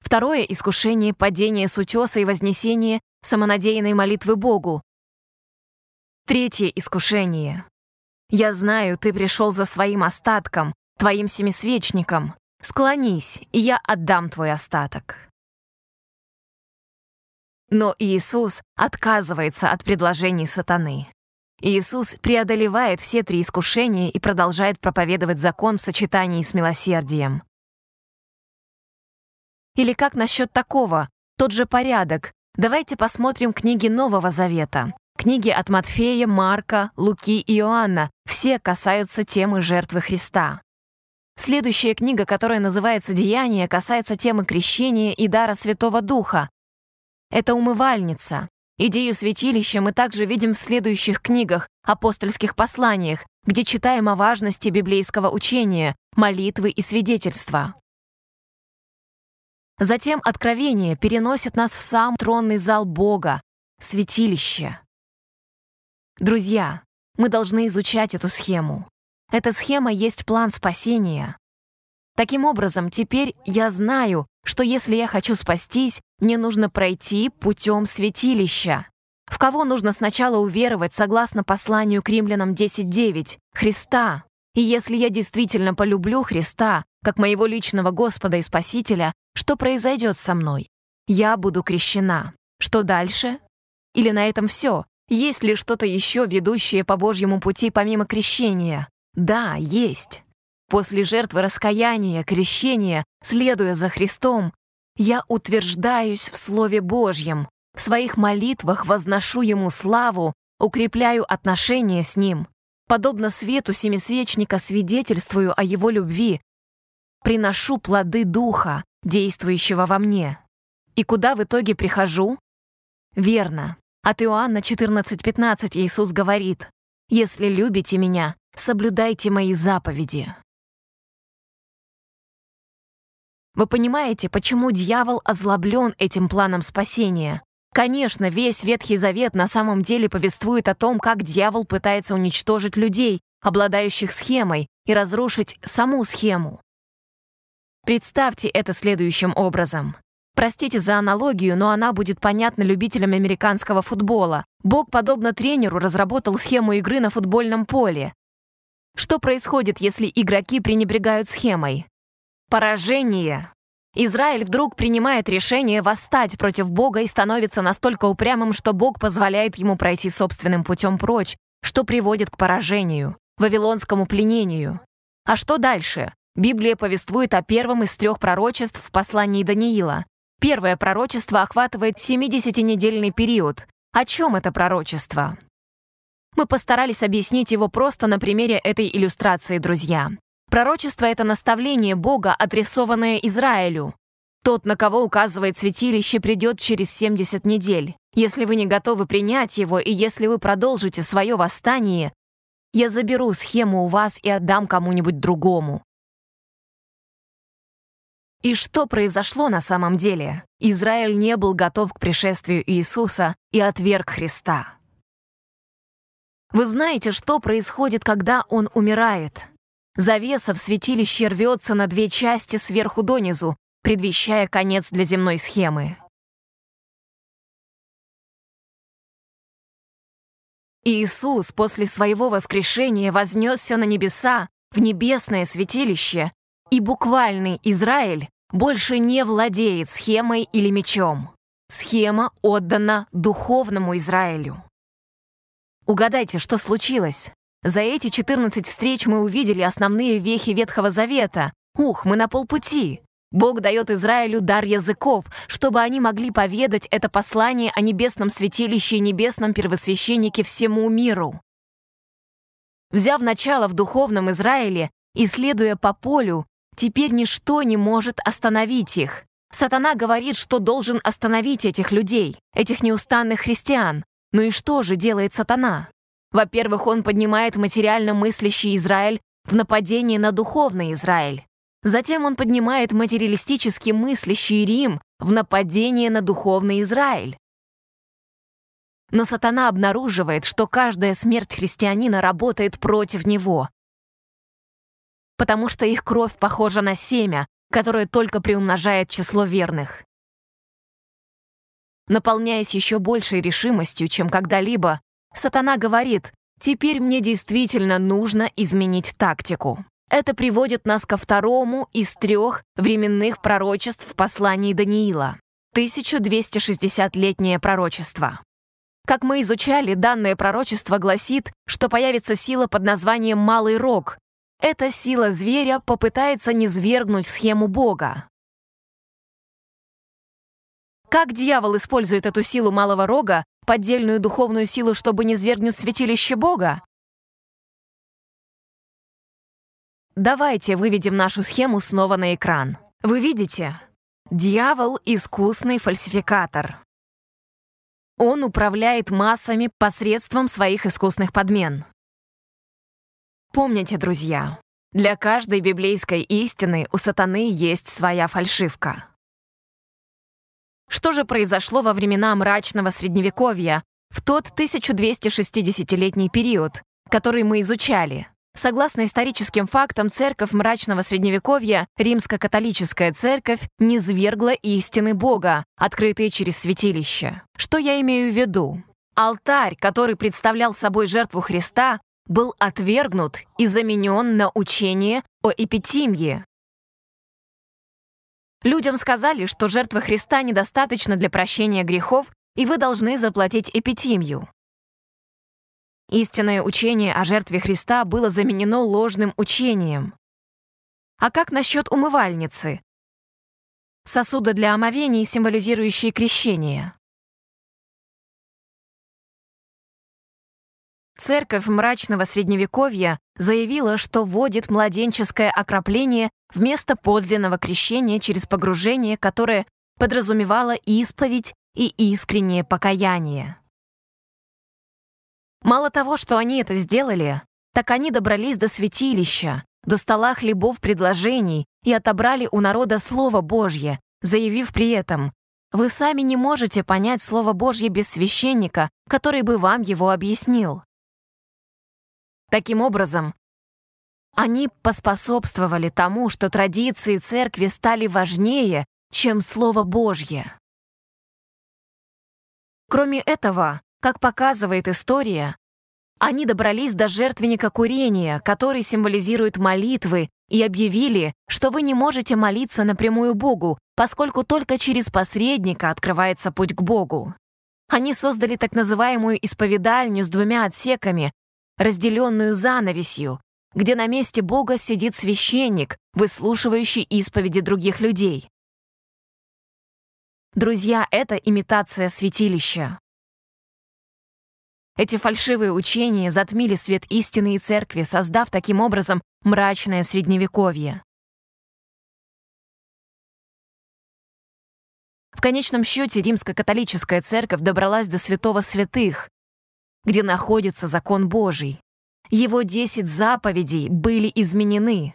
Второе искушение — падение с утеса и вознесение самонадеянной молитвы Богу. Третье искушение. «Я знаю, ты пришел за своим остатком, твоим семисвечником. Склонись, и я отдам твой остаток». Но Иисус отказывается от предложений сатаны. Иисус преодолевает все три искушения и продолжает проповедовать закон в сочетании с милосердием. Или как насчет такого? Тот же порядок. Давайте посмотрим книги Нового Завета. Книги от Матфея, Марка, Луки и Иоанна. Все касаются темы жертвы Христа. Следующая книга, которая называется «Деяние», касается темы крещения и дара Святого Духа. Это умывальница. Идею святилища мы также видим в следующих книгах, апостольских посланиях, где читаем о важности библейского учения, молитвы и свидетельства. Затем откровение переносит нас в сам тронный зал Бога, святилище. Друзья, мы должны изучать эту схему. Эта схема есть план спасения. Таким образом, теперь я знаю, что если я хочу спастись, мне нужно пройти путем святилища. В кого нужно сначала уверовать, согласно посланию к римлянам 10.9? Христа. И если я действительно полюблю Христа, как моего личного Господа и Спасителя, что произойдет со мной? Я буду крещена. Что дальше? Или на этом все? Есть ли что-то еще, ведущее по Божьему пути помимо крещения? Да, есть. После жертвы раскаяния, крещения, следуя за Христом, я утверждаюсь в Слове Божьем, в своих молитвах возношу Ему славу, укрепляю отношения с Ним, подобно свету семисвечника свидетельствую о Его любви, приношу плоды Духа, действующего во мне. И куда в итоге прихожу? Верно. От Иоанна 14:15 Иисус говорит, «Если любите Меня, соблюдайте Мои заповеди». Вы понимаете, почему дьявол озлоблен этим планом спасения? Конечно, весь Ветхий Завет на самом деле повествует о том, как дьявол пытается уничтожить людей, обладающих схемой, и разрушить саму схему. Представьте это следующим образом. Простите за аналогию, но она будет понятна любителям американского футбола. Бог, подобно тренеру, разработал схему игры на футбольном поле. Что происходит, если игроки пренебрегают схемой? Поражение. Израиль вдруг принимает решение восстать против Бога и становится настолько упрямым, что Бог позволяет ему пройти собственным путем прочь, что приводит к поражению, вавилонскому пленению. А что дальше? Библия повествует о первом из трех пророчеств в послании Даниила. Первое пророчество охватывает 70-недельный период. О чем это пророчество? Мы постарались объяснить его просто на примере этой иллюстрации, друзья. Пророчество — это наставление Бога, адресованное Израилю. Тот, на кого указывает святилище, придет через 70 недель. Если вы не готовы принять его, и если вы продолжите свое восстание, я заберу схему у вас и отдам кому-нибудь другому. И что произошло на самом деле? Израиль не был готов к пришествию Иисуса и отверг Христа. Вы знаете, что происходит, когда Он умирает? Завеса в святилище рвется на две части сверху донизу, предвещая конец для земной схемы. Иисус после своего воскрешения вознесся на небеса, в небесное святилище, и буквальный Израиль больше не владеет схемой или мечом. Схема отдана духовному Израилю. Угадайте, что случилось? За эти 14 встреч мы увидели основные вехи Ветхого Завета. Ух, мы на полпути. Бог дает Израилю дар языков, чтобы они могли поведать это послание о небесном святилище и небесном первосвященнике всему миру. Взяв начало в духовном Израиле и следуя по полю, теперь ничто не может остановить их. Сатана говорит, что должен остановить этих людей, этих неустанных христиан. Ну и что же делает сатана? Во-первых, он поднимает материально мыслящий Израиль в нападение на духовный Израиль. Затем он поднимает материалистически мыслящий Рим в нападение на духовный Израиль. Но сатана обнаруживает, что каждая смерть христианина работает против него, потому что их кровь похожа на семя, которое только приумножает число верных. Наполняясь еще большей решимостью, чем когда-либо, Сатана говорит, теперь мне действительно нужно изменить тактику. Это приводит нас ко второму из трех временных пророчеств в послании Даниила. 1260-летнее пророчество. Как мы изучали, данное пророчество гласит, что появится сила под названием «Малый Рог». Эта сила зверя попытается низвергнуть схему Бога. Как дьявол использует эту силу Малого Рога, поддельную духовную силу, чтобы не свергнуть святилище Бога? Давайте выведем нашу схему снова на экран. Вы видите? Дьявол — искусный фальсификатор. Он управляет массами посредством своих искусных подмен. Помните, друзья, для каждой библейской истины у сатаны есть своя фальшивка. Что же произошло во времена мрачного Средневековья, в тот 1260-летний период, который мы изучали? Согласно историческим фактам, церковь мрачного Средневековья, римско-католическая церковь, низвергла истины Бога, открытые через святилище. Что я имею в виду? Алтарь, который представлял собой жертву Христа, был отвергнут и заменен на учение о эпитимии, Людям сказали, что жертва Христа недостаточно для прощения грехов, и вы должны заплатить эпитимию. Истинное учение о жертве Христа было заменено ложным учением. А как насчет умывальницы? Сосуда для омовений, символизирующие крещение. Церковь мрачного средневековья заявила, что вводит младенческое окропление вместо подлинного крещения через погружение, которое подразумевало исповедь и искреннее покаяние. Мало того, что они это сделали, так они добрались до святилища, до стола хлебов предложений и отобрали у народа Слово Божье, заявив при этом, «Вы сами не можете понять Слово Божье без священника, который бы вам его объяснил». Таким образом, они поспособствовали тому, что традиции церкви стали важнее, чем Слово Божье. Кроме этого, как показывает история, они добрались до жертвенника курения, который символизирует молитвы, и объявили, что вы не можете молиться напрямую Богу, поскольку только через посредника открывается путь к Богу. Они создали так называемую исповедальню с двумя отсеками, разделенную занавесью, где на месте Бога сидит священник, выслушивающий исповеди других людей. Друзья, это имитация святилища. Эти фальшивые учения затмили свет истины и церкви, создав таким образом мрачное средневековье. В конечном счете римско-католическая церковь добралась до святого святых, где находится закон Божий. Его десять заповедей были изменены.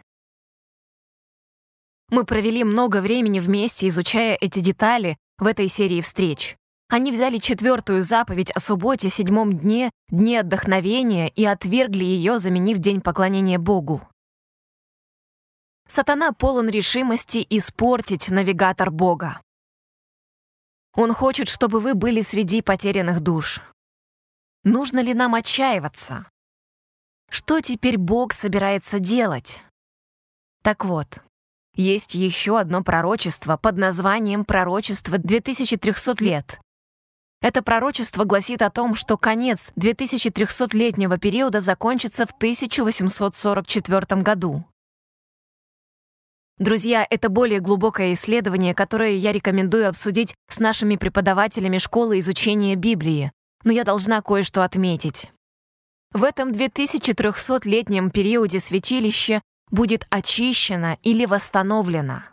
Мы провели много времени вместе, изучая эти детали в этой серии встреч. Они взяли четвертую заповедь о субботе, седьмом дне, дне отдохновения и отвергли ее, заменив день поклонения Богу. Сатана полон решимости испортить навигатор Бога. Он хочет, чтобы вы были среди потерянных душ. Нужно ли нам отчаиваться? Что теперь Бог собирается делать? Так вот, есть еще одно пророчество под названием «Пророчество 2300 лет». Это пророчество гласит о том, что конец 2300-летнего периода закончится в 1844 году. Друзья, это более глубокое исследование, которое я рекомендую обсудить с нашими преподавателями школы изучения Библии, но я должна кое-что отметить. В этом 2300-летнем периоде святилище будет очищено или восстановлено.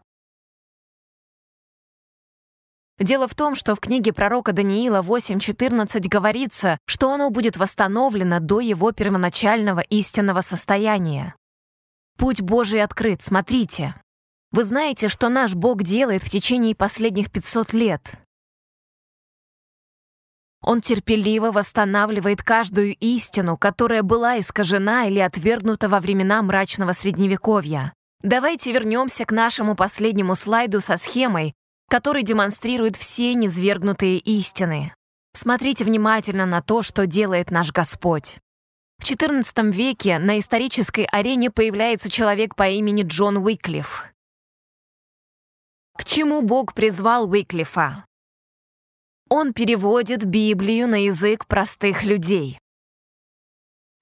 Дело в том, что в книге пророка Даниила 8.14 говорится, что оно будет восстановлено до его первоначального истинного состояния. Путь Божий открыт, смотрите. Вы знаете, что наш Бог делает в течение последних 500 лет. Он терпеливо восстанавливает каждую истину, которая была искажена или отвергнута во времена мрачного Средневековья. Давайте вернемся к нашему последнему слайду со схемой, который демонстрирует все низвергнутые истины. Смотрите внимательно на то, что делает наш Господь. В XIV веке на исторической арене появляется человек по имени Джон Уиклиф. К чему Бог призвал Уиклифа? Он переводит Библию на язык простых людей.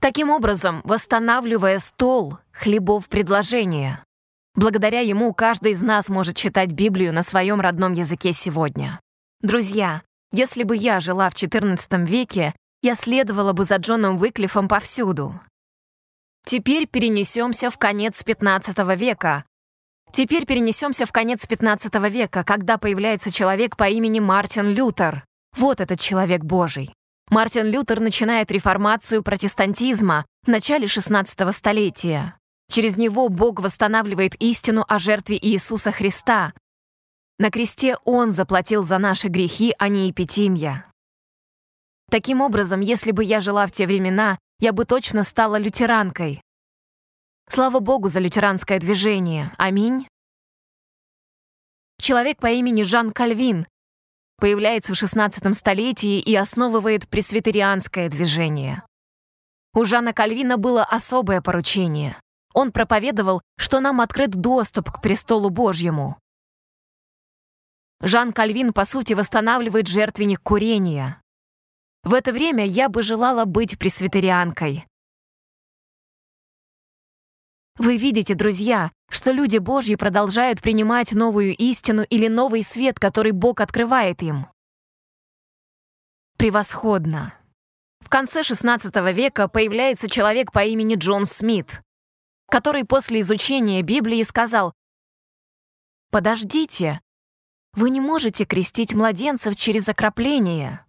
Таким образом, восстанавливая стол хлебов предложения, благодаря ему каждый из нас может читать Библию на своем родном языке сегодня. Друзья, если бы я жила в XIV веке, я следовала бы за Джоном Уиклифом повсюду. Теперь перенесемся в конец XV века, Теперь перенесемся в конец 15 века, когда появляется человек по имени Мартин Лютер. Вот этот человек Божий. Мартин Лютер начинает реформацию протестантизма в начале 16 столетия. Через него Бог восстанавливает истину о жертве Иисуса Христа. На кресте Он заплатил за наши грехи, а не эпитимия. Таким образом, если бы я жила в те времена, я бы точно стала лютеранкой. Слава Богу за лютеранское движение. Аминь. Человек по имени Жан Кальвин появляется в XVI столетии и основывает пресвитерианское движение. У Жана Кальвина было особое поручение. Он проповедовал, что нам открыт доступ к престолу Божьему. Жан Кальвин, по сути, восстанавливает жертвенник курения. В это время я бы желала быть пресвитерианкой. Вы видите, друзья, что люди Божьи продолжают принимать новую истину или новый свет, который Бог открывает им. Превосходно. В конце XVI века появляется человек по имени Джон Смит, который после изучения Библии сказал «Подождите, вы не можете крестить младенцев через окропление».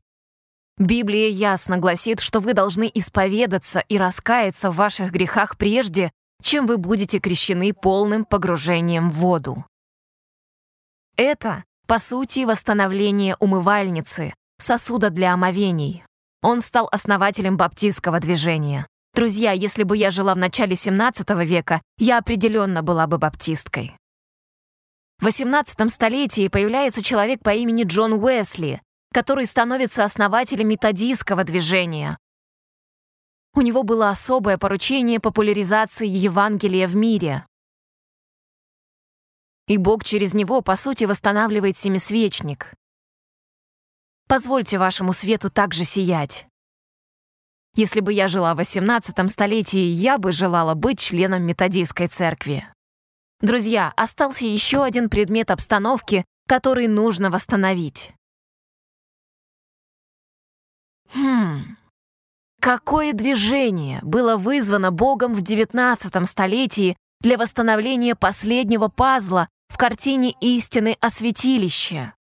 Библия ясно гласит, что вы должны исповедаться и раскаяться в ваших грехах прежде, чем вы будете крещены полным погружением в воду. Это, по сути, восстановление умывальницы, сосуда для омовений. Он стал основателем баптистского движения. Друзья, если бы я жила в начале 17 века, я определенно была бы баптисткой. В 18 столетии появляется человек по имени Джон Уэсли, который становится основателем методистского движения. У него было особое поручение популяризации Евангелия в мире. И Бог через него, по сути, восстанавливает семисвечник. Позвольте вашему свету также сиять. Если бы я жила в 18 столетии, я бы желала быть членом методистской церкви. Друзья, остался еще один предмет обстановки, который нужно восстановить. Хм. Какое движение было вызвано Богом в 19 столетии для восстановления последнего пазла в картине истины о святилище?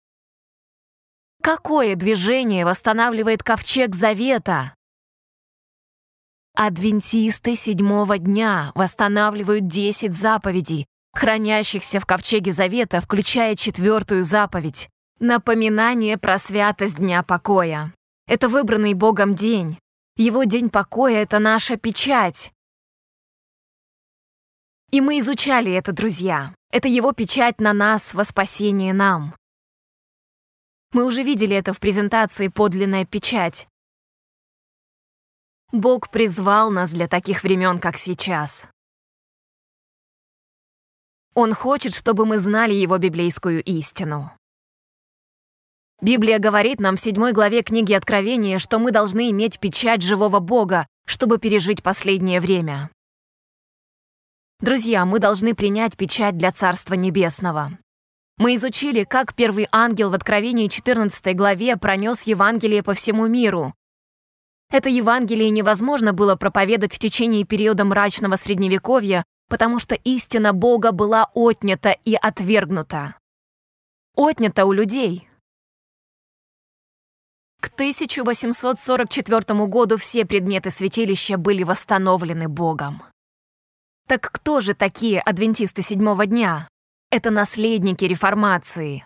Какое движение восстанавливает ковчег Завета? Адвентисты седьмого дня восстанавливают 10 заповедей, хранящихся в ковчеге Завета, включая четвертую заповедь — напоминание про святость Дня покоя. Это выбранный Богом день. Его день покоя — это наша печать. И мы изучали это, друзья. Это его печать на нас во спасение нам. Мы уже видели это в презентации «Подлинная печать». Бог призвал нас для таких времен, как сейчас. Он хочет, чтобы мы знали его библейскую истину. Библия говорит нам в седьмой главе книги Откровения, что мы должны иметь печать живого Бога, чтобы пережить последнее время. Друзья, мы должны принять печать для Царства Небесного. Мы изучили, как первый ангел в Откровении 14 главе пронес Евангелие по всему миру. Это Евангелие невозможно было проповедать в течение периода мрачного Средневековья, потому что истина Бога была отнята и отвергнута. Отнята у людей, к 1844 году все предметы святилища были восстановлены Богом. Так кто же такие адвентисты седьмого дня? Это наследники реформации.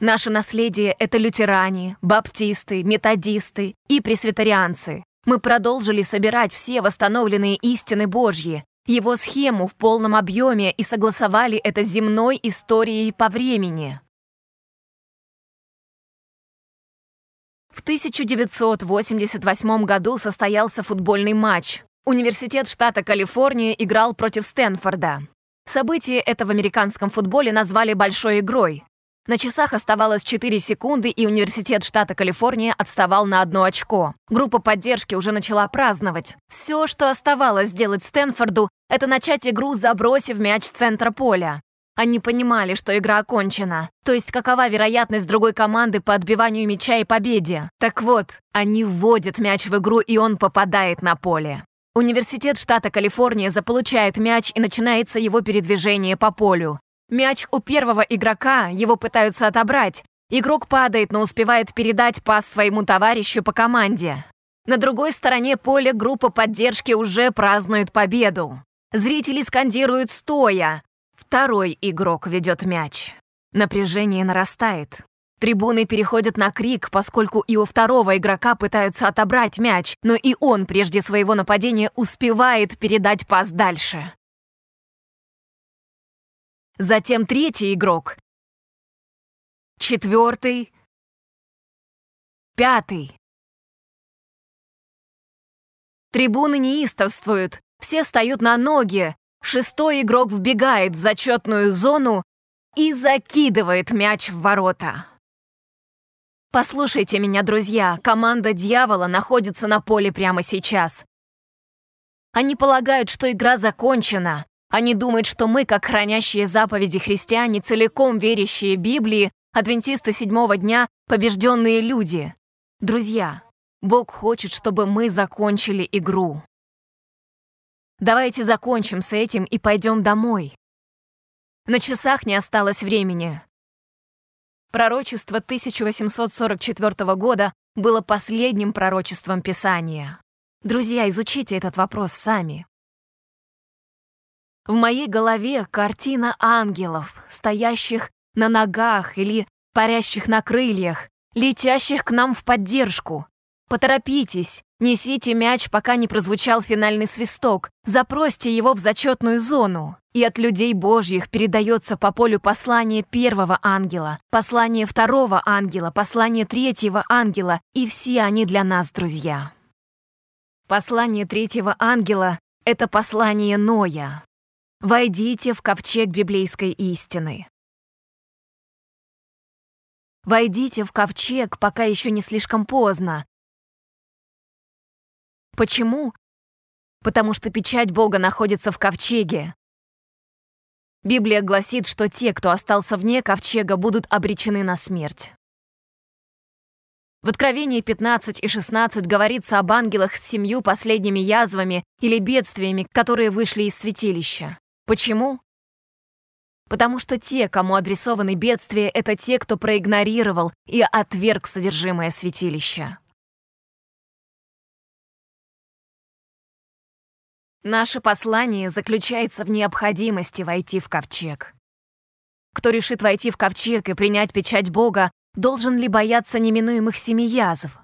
Наше наследие — это лютеране, баптисты, методисты и пресвитерианцы. Мы продолжили собирать все восстановленные истины Божьи, его схему в полном объеме и согласовали это с земной историей по времени. В 1988 году состоялся футбольный матч. Университет штата Калифорния играл против Стэнфорда. Событие это в американском футболе назвали «большой игрой». На часах оставалось 4 секунды, и Университет штата Калифорния отставал на одно очко. Группа поддержки уже начала праздновать. Все, что оставалось сделать Стэнфорду, это начать игру, забросив мяч центра поля. Они понимали, что игра окончена. То есть какова вероятность другой команды по отбиванию мяча и победе. Так вот, они вводят мяч в игру, и он попадает на поле. Университет штата Калифорния заполучает мяч и начинается его передвижение по полю. Мяч у первого игрока, его пытаются отобрать. Игрок падает, но успевает передать пас своему товарищу по команде. На другой стороне поля группа поддержки уже празднует победу. Зрители скандируют стоя. Второй игрок ведет мяч. Напряжение нарастает. Трибуны переходят на крик, поскольку и у второго игрока пытаются отобрать мяч, но и он прежде своего нападения успевает передать пас дальше. Затем третий игрок. Четвертый. Пятый. Трибуны неистовствуют, все встают на ноги, Шестой игрок вбегает в зачетную зону и закидывает мяч в ворота. Послушайте меня, друзья, команда «Дьявола» находится на поле прямо сейчас. Они полагают, что игра закончена, Они думают, что мы, как хранящие заповеди христиане, целиком верящие Библии, адвентисты седьмого дня, побежденные люди. Друзья, Бог хочет, чтобы мы закончили игру. Давайте закончим с этим и пойдем домой. На часах не осталось времени. Пророчество 1844 года было последним пророчеством Писания. Друзья, изучите этот вопрос сами. В моей голове картина ангелов, стоящих на ногах или парящих на крыльях, летящих к нам в поддержку. Поторопитесь, несите мяч, пока не прозвучал финальный свисток, запросьте его в зачетную зону. И от людей Божьих передается по полю послание первого ангела, послание второго ангела, послание третьего ангела, и все они для нас друзья. Послание третьего ангела — это послание Ноя. Войдите в ковчег библейской истины. Войдите в ковчег, пока еще не слишком поздно. Почему? Потому что печать Бога находится в ковчеге. Библия гласит, что те, кто остался вне ковчега, будут обречены на смерть. В Откровении 15 и 16 говорится об ангелах с семью последними язвами или бедствиями, которые вышли из святилища. Почему? Потому что те, кому адресованы бедствия, это те, кто проигнорировал и отверг содержимое святилища. Наше послание заключается в необходимости войти в ковчег. Кто решит войти в ковчег и принять печать Бога, должен ли бояться неминуемых семи язв?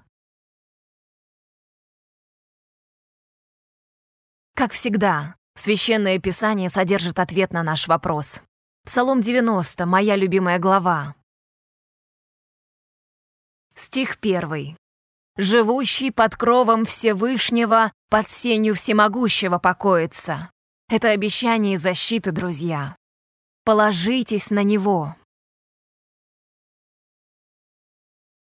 Как всегда, Священное Писание содержит ответ на наш вопрос. Псалом 90, моя любимая глава. Стих 1. «Живущий под кровом Всевышнего, под сенью Всемогущего покоится». Это обещание и защита, друзья. Положитесь на него.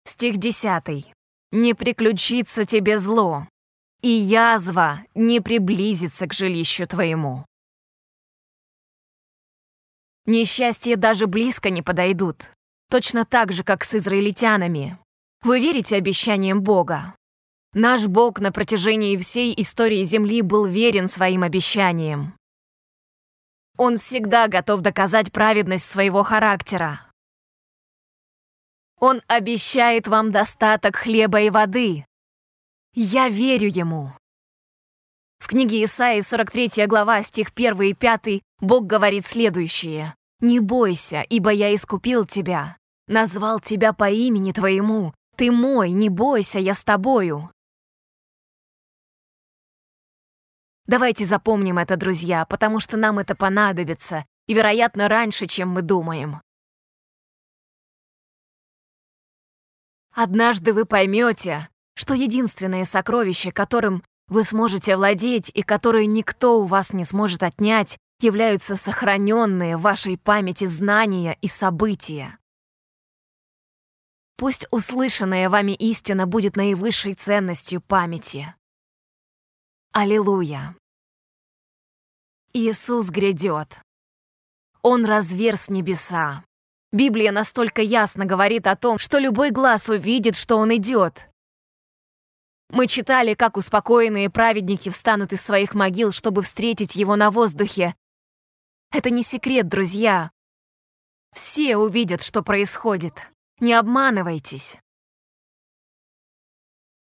Стих 10. «Не приключится тебе зло, и язва не приблизится к жилищу твоему. Несчастья даже близко не подойдут, точно так же, как с израильтянами. Вы верите обещаниям Бога? Наш Бог на протяжении всей истории Земли был верен своим обещаниям. Он всегда готов доказать праведность своего характера. Он обещает вам достаток хлеба и воды, я верю ему. В книге Исаии, 43 глава, стих 1 и 5, Бог говорит следующее. «Не бойся, ибо я искупил тебя, назвал тебя по имени твоему, ты мой, не бойся, я с тобою». Давайте запомним это, друзья, потому что нам это понадобится, и, вероятно, раньше, чем мы думаем. Однажды вы поймете, что единственное сокровище, которым вы сможете владеть и которое никто у вас не сможет отнять, являются сохраненные в вашей памяти знания и события. Пусть услышанная вами истина будет наивысшей ценностью памяти. Аллилуйя! Иисус грядет. Он разверз небеса. Библия настолько ясно говорит о том, что любой глаз увидит, что Он идет, мы читали, как успокоенные праведники встанут из своих могил, чтобы встретить его на воздухе. Это не секрет, друзья. Все увидят, что происходит. Не обманывайтесь.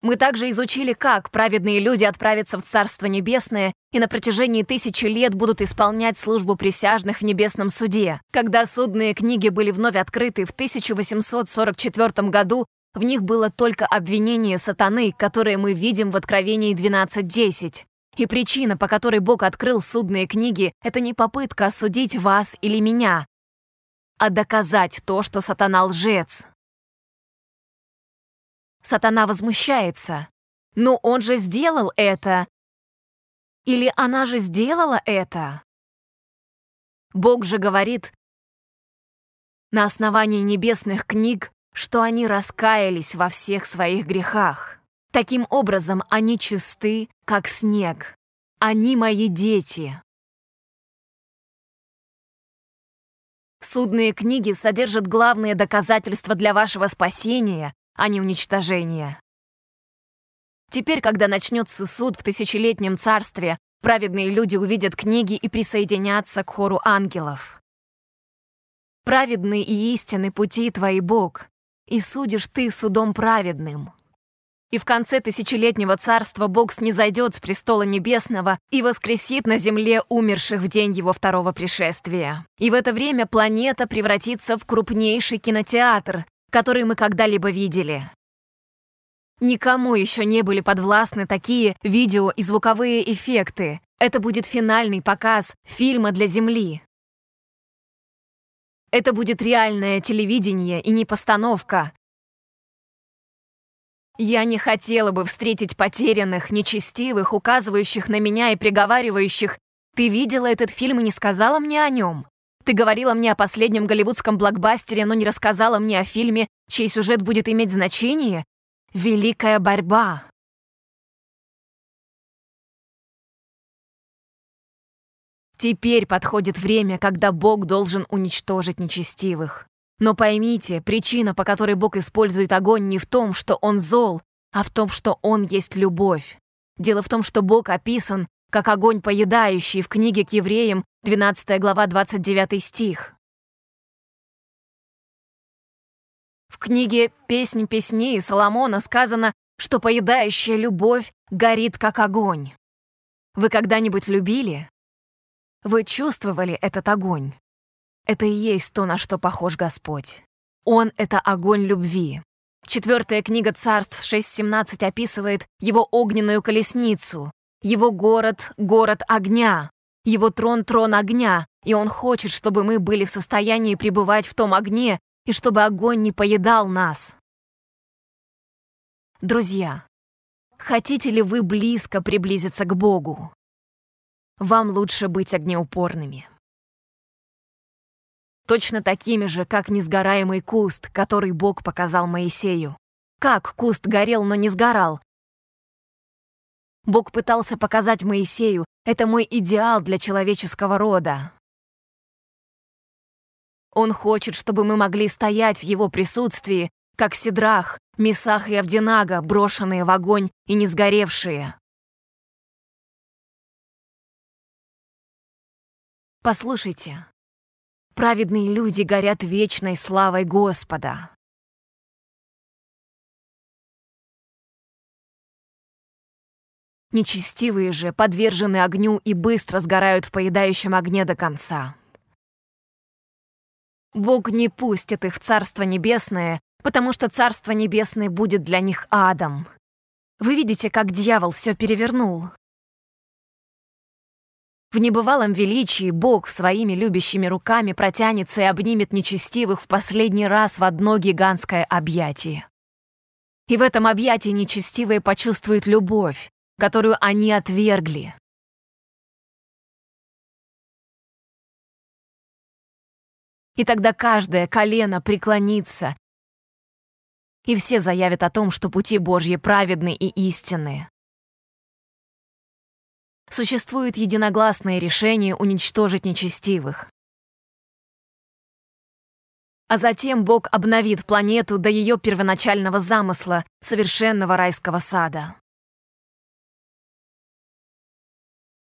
Мы также изучили, как праведные люди отправятся в Царство Небесное и на протяжении тысячи лет будут исполнять службу присяжных в Небесном суде. Когда судные книги были вновь открыты в 1844 году, в них было только обвинение сатаны, которое мы видим в Откровении 12.10. И причина, по которой Бог открыл судные книги, это не попытка осудить вас или меня, а доказать то, что сатана лжец. Сатана возмущается. Но он же сделал это. Или она же сделала это. Бог же говорит, на основании небесных книг что они раскаялись во всех своих грехах. Таким образом, они чисты, как снег. Они мои дети. Судные книги содержат главные доказательства для вашего спасения, а не уничтожения. Теперь, когда начнется суд в тысячелетнем царстве, праведные люди увидят книги и присоединятся к хору ангелов. Праведны и истинны пути твои, Бог, и судишь ты судом праведным. И в конце тысячелетнего царства Бог снизойдет с престола небесного и воскресит на земле умерших в день его второго пришествия. И в это время планета превратится в крупнейший кинотеатр, который мы когда-либо видели. Никому еще не были подвластны такие видео и звуковые эффекты. Это будет финальный показ фильма для Земли. Это будет реальное телевидение и не постановка. Я не хотела бы встретить потерянных, нечестивых, указывающих на меня и приговаривающих «Ты видела этот фильм и не сказала мне о нем?» Ты говорила мне о последнем голливудском блокбастере, но не рассказала мне о фильме, чей сюжет будет иметь значение, Великая борьба. Теперь подходит время, когда Бог должен уничтожить нечестивых. Но поймите, причина, по которой Бог использует огонь, не в том, что Он зол, а в том, что Он есть любовь. Дело в том, что Бог описан как огонь поедающий в книге к евреям, 12 глава, 29 стих. В книге «Песнь песней» Соломона сказано, что поедающая любовь горит как огонь. Вы когда-нибудь любили? Вы чувствовали этот огонь? Это и есть то, на что похож Господь. Он — это огонь любви. Четвертая книга царств 6.17 описывает его огненную колесницу, его город — город огня, его трон — трон огня, и он хочет, чтобы мы были в состоянии пребывать в том огне, и чтобы огонь не поедал нас. Друзья, хотите ли вы близко приблизиться к Богу? Вам лучше быть огнеупорными. Точно такими же, как несгораемый куст, который Бог показал Моисею. Как куст горел, но не сгорал? Бог пытался показать Моисею, это мой идеал для человеческого рода. Он хочет, чтобы мы могли стоять в его присутствии, как Сидрах, Месах и Авдинага, брошенные в огонь и не сгоревшие. Послушайте, праведные люди горят вечной славой Господа. Нечестивые же подвержены огню и быстро сгорают в поедающем огне до конца. Бог не пустит их в Царство Небесное, потому что Царство Небесное будет для них адом. Вы видите, как дьявол все перевернул. В небывалом величии Бог своими любящими руками протянется и обнимет нечестивых в последний раз в одно гигантское объятие. И в этом объятии нечестивые почувствуют любовь, которую они отвергли. и тогда каждое колено преклонится, и все заявят о том, что пути Божьи праведны и истинные. Существует единогласное решение уничтожить нечестивых. А затем Бог обновит планету до ее первоначального замысла, совершенного райского сада.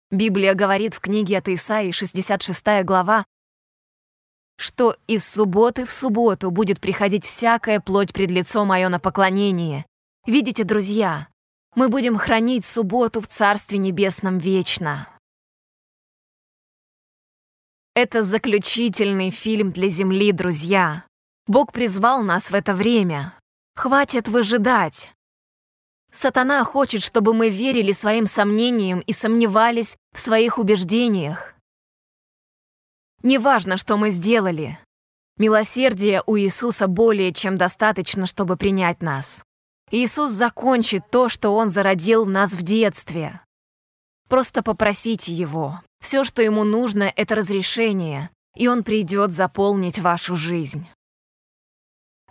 Библия говорит в книге от Исаии, 66 глава, что из субботы в субботу будет приходить всякая плоть пред лицо мое на поклонение. Видите, друзья, мы будем хранить субботу в Царстве Небесном вечно. Это заключительный фильм для Земли, друзья. Бог призвал нас в это время. Хватит выжидать. Сатана хочет, чтобы мы верили своим сомнениям и сомневались в своих убеждениях. Неважно, что мы сделали. Милосердия у Иисуса более чем достаточно, чтобы принять нас. Иисус закончит то, что Он зародил нас в детстве. Просто попросите Его. Все, что Ему нужно, это разрешение, и Он придет заполнить вашу жизнь.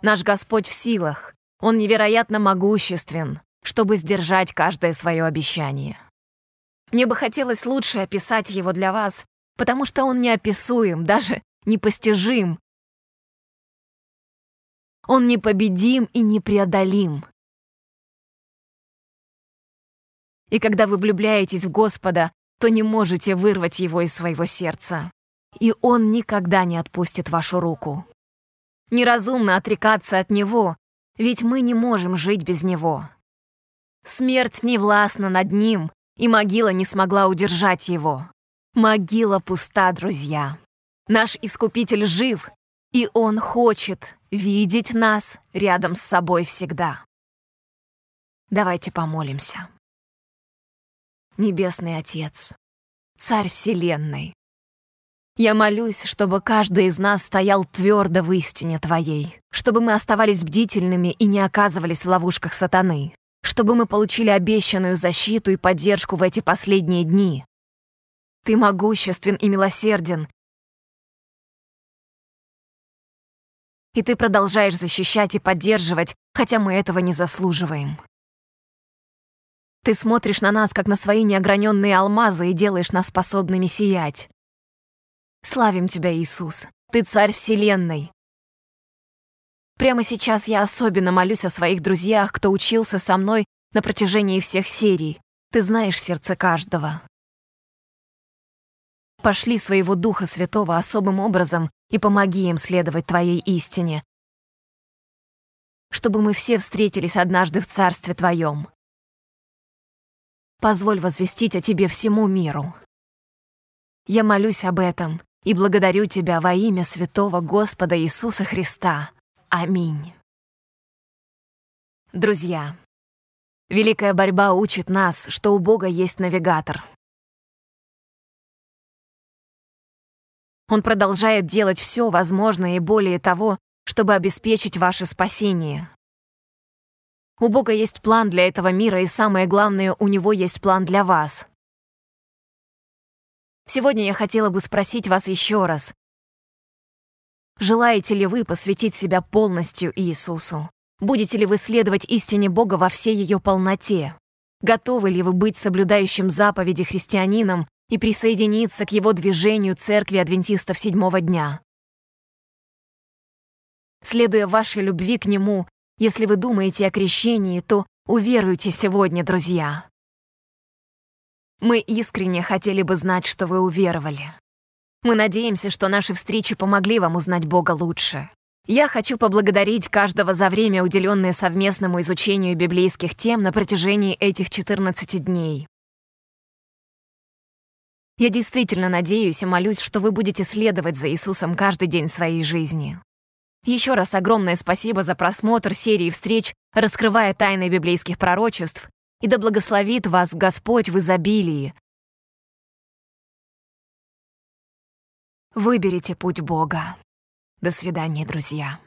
Наш Господь в силах. Он невероятно могуществен, чтобы сдержать каждое свое обещание. Мне бы хотелось лучше описать его для вас, потому что он неописуем, даже непостижим. Он непобедим и непреодолим. И когда вы влюбляетесь в Господа, то не можете вырвать его из своего сердца. И он никогда не отпустит вашу руку. Неразумно отрекаться от него, ведь мы не можем жить без него. Смерть не властна над ним, и могила не смогла удержать его. Могила пуста, друзья. Наш Искупитель жив, и Он хочет видеть нас рядом с собой всегда. Давайте помолимся. Небесный Отец, Царь Вселенной, я молюсь, чтобы каждый из нас стоял твердо в истине Твоей, чтобы мы оставались бдительными и не оказывались в ловушках сатаны, чтобы мы получили обещанную защиту и поддержку в эти последние дни. Ты могуществен и милосерден, и Ты продолжаешь защищать и поддерживать, хотя мы этого не заслуживаем. Ты смотришь на нас, как на свои неограненные алмазы, и делаешь нас способными сиять. Славим Тебя, Иисус. Ты царь Вселенной. Прямо сейчас я особенно молюсь о своих друзьях, кто учился со мной на протяжении всех серий. Ты знаешь сердце каждого. Пошли своего Духа Святого особым образом и помоги им следовать Твоей истине, чтобы мы все встретились однажды в Царстве Твоем. Позволь возвестить о Тебе всему миру. Я молюсь об этом и благодарю Тебя во имя святого Господа Иисуса Христа. Аминь. Друзья, великая борьба учит нас, что у Бога есть навигатор. Он продолжает делать все возможное и более того, чтобы обеспечить ваше спасение. У Бога есть план для этого мира, и самое главное, у Него есть план для вас. Сегодня я хотела бы спросить вас еще раз. Желаете ли вы посвятить себя полностью Иисусу? Будете ли вы следовать истине Бога во всей ее полноте? Готовы ли вы быть соблюдающим заповеди христианином и присоединиться к его движению Церкви Адвентистов седьмого дня? Следуя вашей любви к Нему, если вы думаете о крещении, то уверуйте сегодня, друзья. Мы искренне хотели бы знать, что вы уверовали. Мы надеемся, что наши встречи помогли вам узнать Бога лучше. Я хочу поблагодарить каждого за время, уделенное совместному изучению библейских тем на протяжении этих 14 дней. Я действительно надеюсь и молюсь, что вы будете следовать за Иисусом каждый день своей жизни. Еще раз огромное спасибо за просмотр серии встреч, раскрывая тайны библейских пророчеств, и да благословит вас Господь в изобилии. Выберите путь Бога. До свидания, друзья.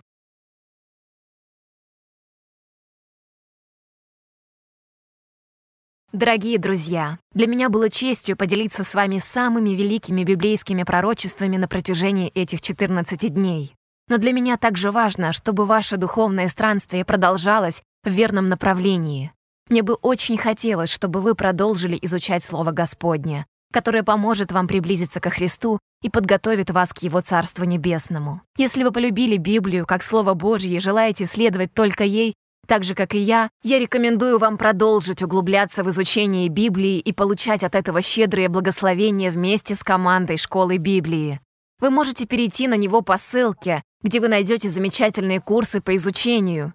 Дорогие друзья, для меня было честью поделиться с вами самыми великими библейскими пророчествами на протяжении этих 14 дней. Но для меня также важно, чтобы ваше духовное странствие продолжалось в верном направлении. Мне бы очень хотелось, чтобы вы продолжили изучать Слово Господне, которое поможет вам приблизиться ко Христу и подготовит вас к Его Царству Небесному. Если вы полюбили Библию как Слово Божье и желаете следовать только ей, так же, как и я, я рекомендую вам продолжить углубляться в изучение Библии и получать от этого щедрые благословения вместе с командой Школы Библии. Вы можете перейти на него по ссылке, где вы найдете замечательные курсы по изучению.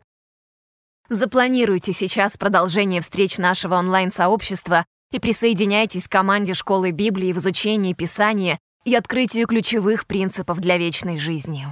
Запланируйте сейчас продолжение встреч нашего онлайн-сообщества и присоединяйтесь к команде Школы Библии в изучении Писания и открытию ключевых принципов для вечной жизни.